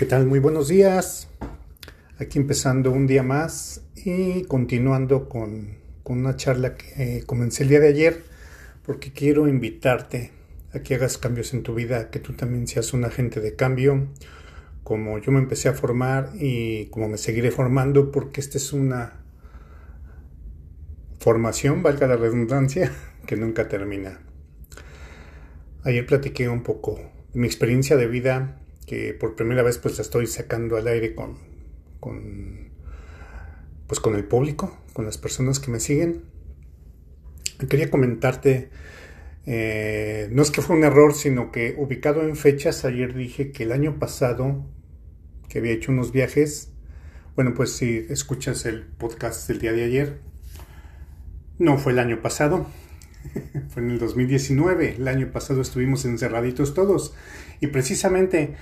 ¿Qué tal? Muy buenos días. Aquí empezando un día más y continuando con, una charla que comencé el día de ayer porque quiero invitarte a que hagas cambios en tu vida, que tú también seas un agente de cambio, como yo me empecé a formar y como me seguiré formando porque esta es una formación, valga la redundancia, que nunca termina. Ayer platiqué un poco de mi experiencia de vida que por primera vez pues la estoy sacando al aire con, con pues con el público, con las personas que me siguen. Quería comentarte, eh, no es que fue un error, sino que ubicado en fechas, ayer dije que el año pasado, que había hecho unos viajes, bueno, pues si escuchas el podcast del día de ayer, no fue el año pasado, fue en el 2019, el año pasado estuvimos encerraditos todos y precisamente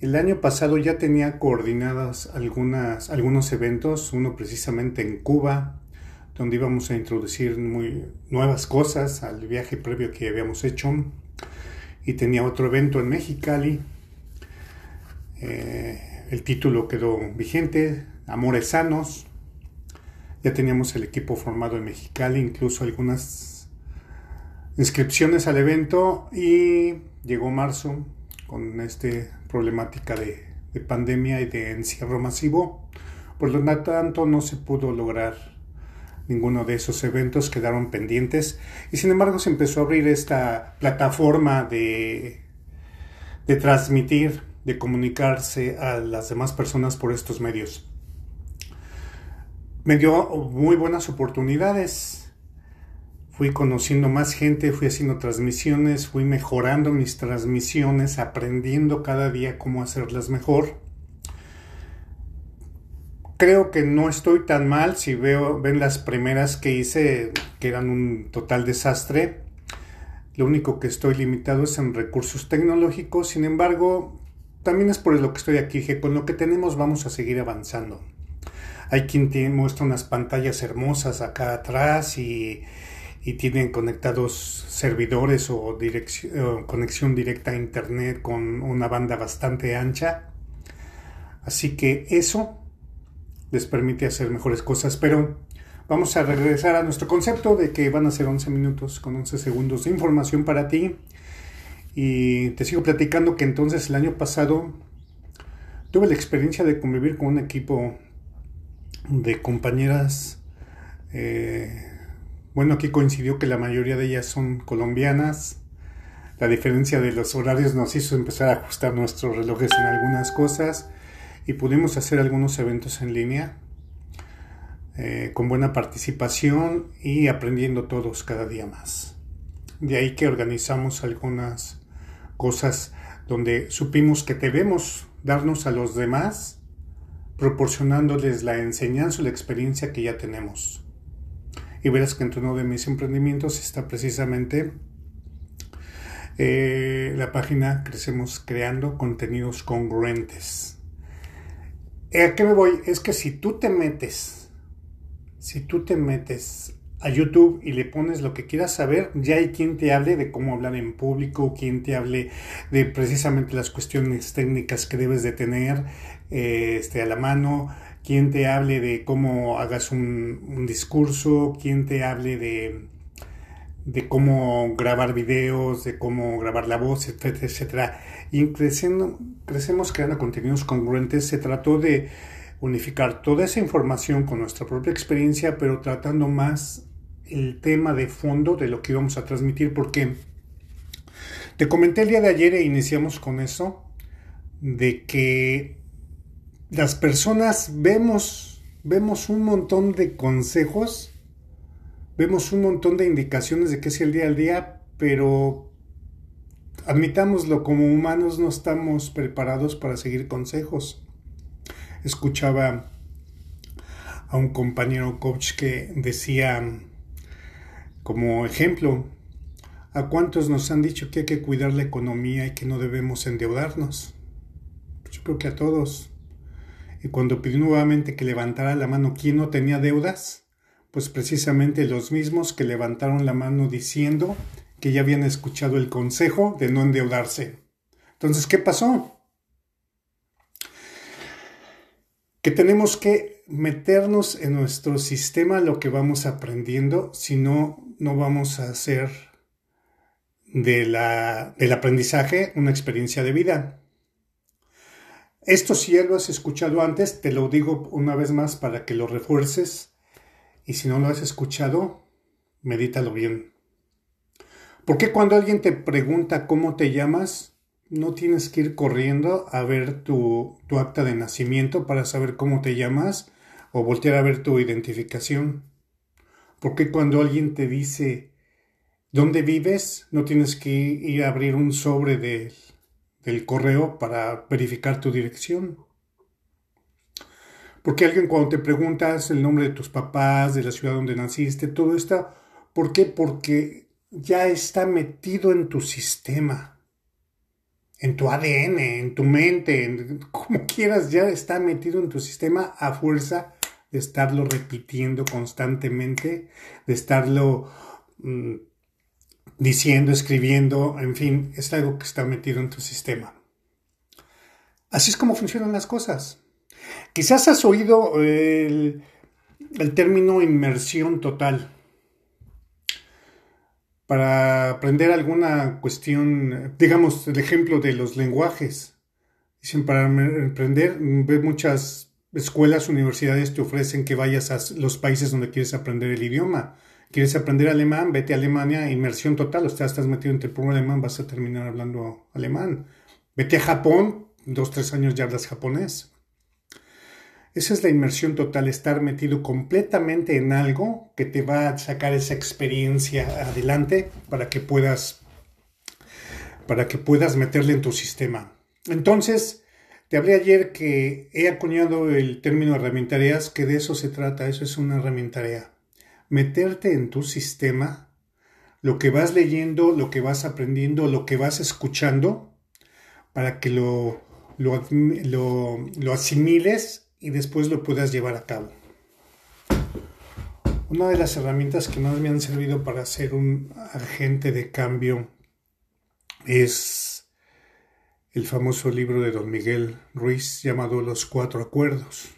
el año pasado ya tenía coordinadas algunas, algunos eventos, uno precisamente en Cuba, donde íbamos a introducir muy nuevas cosas al viaje previo que habíamos hecho, y tenía otro evento en Mexicali. Eh, el título quedó vigente, Amores Sanos. Ya teníamos el equipo formado en Mexicali, incluso algunas inscripciones al evento y llegó marzo con esta problemática de, pandemia y de encierro masivo. Por lo tanto, no se pudo lograr ninguno de esos eventos, quedaron pendientes y sin embargo se empezó a abrir esta plataforma de, de transmitir, de comunicarse a las demás personas por estos medios. Me dio muy buenas oportunidades fui conociendo más gente, fui haciendo transmisiones, fui mejorando mis transmisiones, aprendiendo cada día cómo hacerlas mejor. Creo que no estoy tan mal si veo, ven las primeras que hice que eran un total desastre. Lo único que estoy limitado es en recursos tecnológicos, sin embargo, también es por lo que estoy aquí, que con lo que tenemos vamos a seguir avanzando. Hay quien te muestra unas pantallas hermosas acá atrás y y tienen conectados servidores o, conexión directa a internet con una banda bastante ancha. Así que eso les permite hacer mejores cosas, pero vamos a regresar a nuestro concepto de que van a ser 11 minutos con 11 segundos de información para ti. Y te sigo platicando que entonces el año pasado tuve la experiencia de convivir con un equipo de compañeras eh, bueno, aquí coincidió que la mayoría de ellas son colombianas. La diferencia de los horarios nos hizo empezar a ajustar nuestros relojes en algunas cosas y pudimos hacer algunos eventos en línea eh, con buena participación y aprendiendo todos cada día más. De ahí que organizamos algunas cosas donde supimos que debemos darnos a los demás proporcionándoles la enseñanza o la experiencia que ya tenemos y verás que entre uno de mis emprendimientos está precisamente eh, la página Crecemos Creando Contenidos Congruentes. ¿A qué me voy? Es que si tú te metes, si tú te metes a YouTube y le pones lo que quieras saber, ya hay quien te hable de cómo hablar en público, quien te hable de precisamente las cuestiones técnicas que debes de tener eh, este, a la mano, quien te hable de cómo hagas un, discurso, quien te hable de, de cómo grabar videos, de cómo grabar la voz, etcétera, etcétera. Y crecemos creando contenidos congruentes. Se trató de unificar toda esa información con nuestra propia experiencia, pero tratando más el tema de fondo de lo que íbamos a transmitir, porque te comenté el día de ayer e iniciamos con eso, de que las personas vemos, vemos un montón de consejos, vemos un montón de indicaciones de qué es el día al día, pero admitámoslo, como humanos no estamos preparados para seguir consejos. Escuchaba a un compañero coach que decía como ejemplo, ¿a cuántos nos han dicho que hay que cuidar la economía y que no debemos endeudarnos? Yo creo que a todos. Y cuando pidió nuevamente que levantara la mano quién no tenía deudas, pues precisamente los mismos que levantaron la mano diciendo que ya habían escuchado el consejo de no endeudarse. Entonces, ¿qué pasó? que tenemos que meternos en nuestro sistema lo que vamos aprendiendo, si no, no vamos a hacer de la, del aprendizaje una experiencia de vida. Esto si ya lo has escuchado antes, te lo digo una vez más para que lo refuerces y si no lo has escuchado, medítalo bien. Porque cuando alguien te pregunta cómo te llamas, no tienes que ir corriendo a ver tu, tu acta de nacimiento para saber cómo te llamas o voltear a ver tu identificación? Porque cuando alguien te dice dónde vives, no tienes que ir a abrir un sobre del correo para verificar tu dirección? Porque alguien cuando te preguntas el nombre de tus papás, de la ciudad donde naciste, todo esto, ¿por qué? Porque ya está metido en tu sistema en tu ADN, en tu mente, en, como quieras, ya está metido en tu sistema a fuerza de estarlo repitiendo constantemente, de estarlo mm, diciendo, escribiendo, en fin, es algo que está metido en tu sistema. Así es como funcionan las cosas. Quizás has oído el, término inmersión total para aprender alguna cuestión, digamos, el ejemplo de los lenguajes. Dicen, para aprender, muchas escuelas, universidades te ofrecen que vayas a los países donde quieres aprender el idioma. ¿Quieres aprender alemán? Vete a Alemania, inmersión total. O sea, estás metido entre el puro alemán, vas a terminar hablando alemán. Vete a Japón, dos, tres años ya hablas japonés. Esa es la inmersión total, estar metido completamente en algo que te va a sacar esa experiencia adelante para que puedas para que puedas meterle en tu sistema. Entonces, te hablé ayer que he acuñado el término herramientareas, que de eso se trata, eso es una herramientarea. Meterte en tu sistema, lo que vas leyendo, lo que vas aprendiendo, lo que vas escuchando, para que lo, lo, lo, lo asimiles y después lo puedas llevar a cabo. Una de las herramientas que más me han servido para ser un agente de cambio es el famoso libro de don Miguel Ruiz llamado Los Cuatro Acuerdos.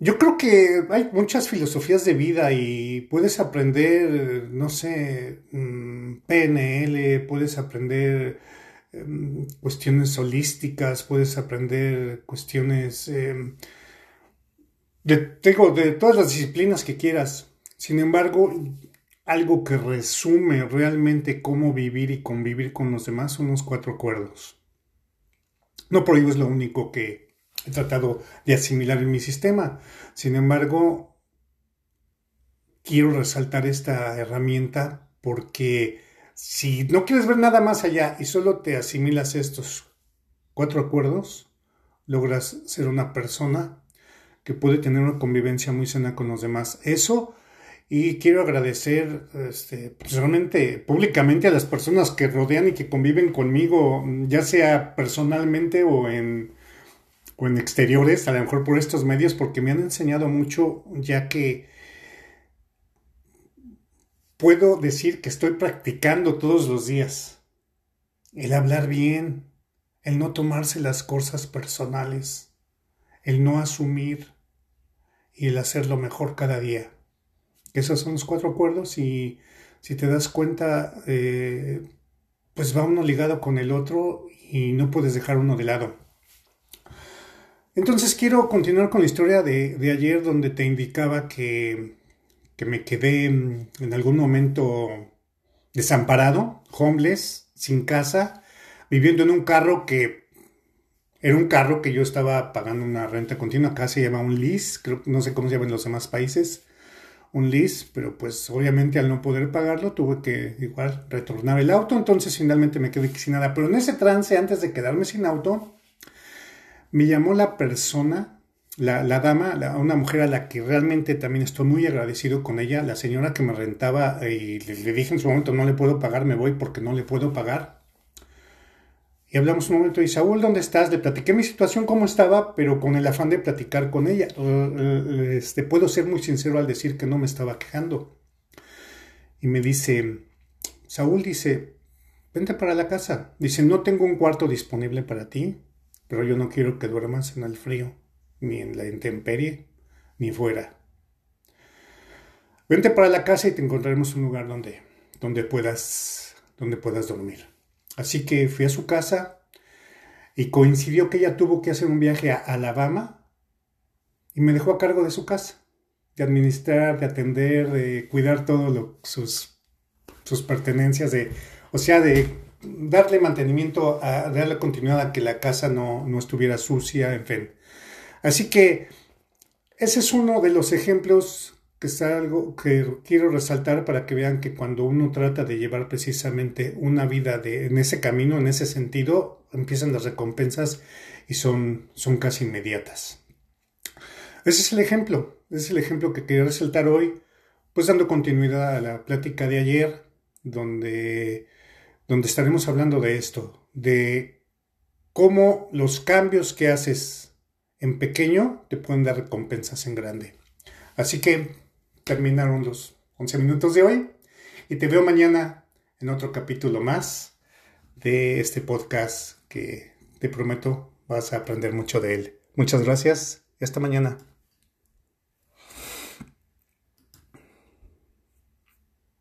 Yo creo que hay muchas filosofías de vida y puedes aprender, no sé, mm, PNL, puedes aprender Em, cuestiones holísticas, puedes aprender cuestiones em, de, de todas las disciplinas que quieras. Sin embargo, algo que resume realmente cómo vivir y convivir con los demás son los cuatro acuerdos. No por ello es lo único que he tratado de asimilar en mi sistema. Sin embargo, quiero resaltar esta herramienta porque si no quieres ver nada más allá y solo te asimilas estos cuatro acuerdos, logras ser una persona que puede tener una convivencia muy sana con los demás. Eso, y quiero agradecer este, pues, realmente públicamente a las personas que rodean y que conviven conmigo, ya sea personalmente o en, o en exteriores, a lo mejor por estos medios, porque me han enseñado mucho, ya que puedo decir que estoy practicando todos los días. El hablar bien, el no tomarse las cosas personales, el no asumir y el hacerlo mejor cada día. Esos son los cuatro acuerdos y si te das cuenta, eh, pues va uno ligado con el otro y no puedes dejar uno de lado. Entonces quiero continuar con la historia de, de ayer donde te indicaba que que me quedé mm, en algún momento desamparado, homeless, sin casa, viviendo en un carro que era un carro que yo estaba pagando una renta continua, acá se llama un lease, creo, no sé cómo se llama en los demás países, un lease, pero pues obviamente al no poder pagarlo tuve que igual retornar el auto, entonces finalmente me quedé sin nada, pero en ese trance, antes de quedarme sin auto, me llamó la persona la, dama, una mujer a la que realmente también estoy muy agradecido con ella, la señora que me rentaba y le, dije en su momento no le puedo pagar, me voy porque no le puedo pagar. Y hablamos un momento y Saúl, ¿dónde estás? Le platiqué mi situación, cómo estaba, pero con el afán de platicar con ella. Este, puedo ser muy sincero al decir que no me estaba quejando. Y me dice, Saúl dice, vente para la casa. Dice, no tengo un cuarto disponible para ti. Pero yo no quiero que duermas en el frío, ni en la intemperie, ni fuera. Vente para la casa y te encontraremos un lugar donde, donde, puedas, donde puedas dormir. Así que fui a su casa y coincidió que ella tuvo que hacer un viaje a Alabama y me dejó a cargo de su casa, de administrar, de atender, de cuidar todo sus, sus pertenencias, de, o sea, de darle mantenimiento, darle continuidad a que la casa no, no estuviera sucia, en fin. Así que ese es uno de los ejemplos que es algo que quiero resaltar para que vean que cuando uno trata de llevar precisamente una vida de, en ese camino, en ese sentido, empiezan las recompensas y son, son casi inmediatas. Ese es el ejemplo, ese es el ejemplo que quería resaltar hoy, pues dando continuidad a la plática de ayer, donde, donde estaremos hablando de esto, de cómo los cambios que haces en pequeño te pueden dar recompensas en grande. Así que terminaron los 11 minutos de hoy y te veo mañana en otro capítulo más de este podcast que te prometo vas a aprender mucho de él. Muchas gracias y hasta mañana.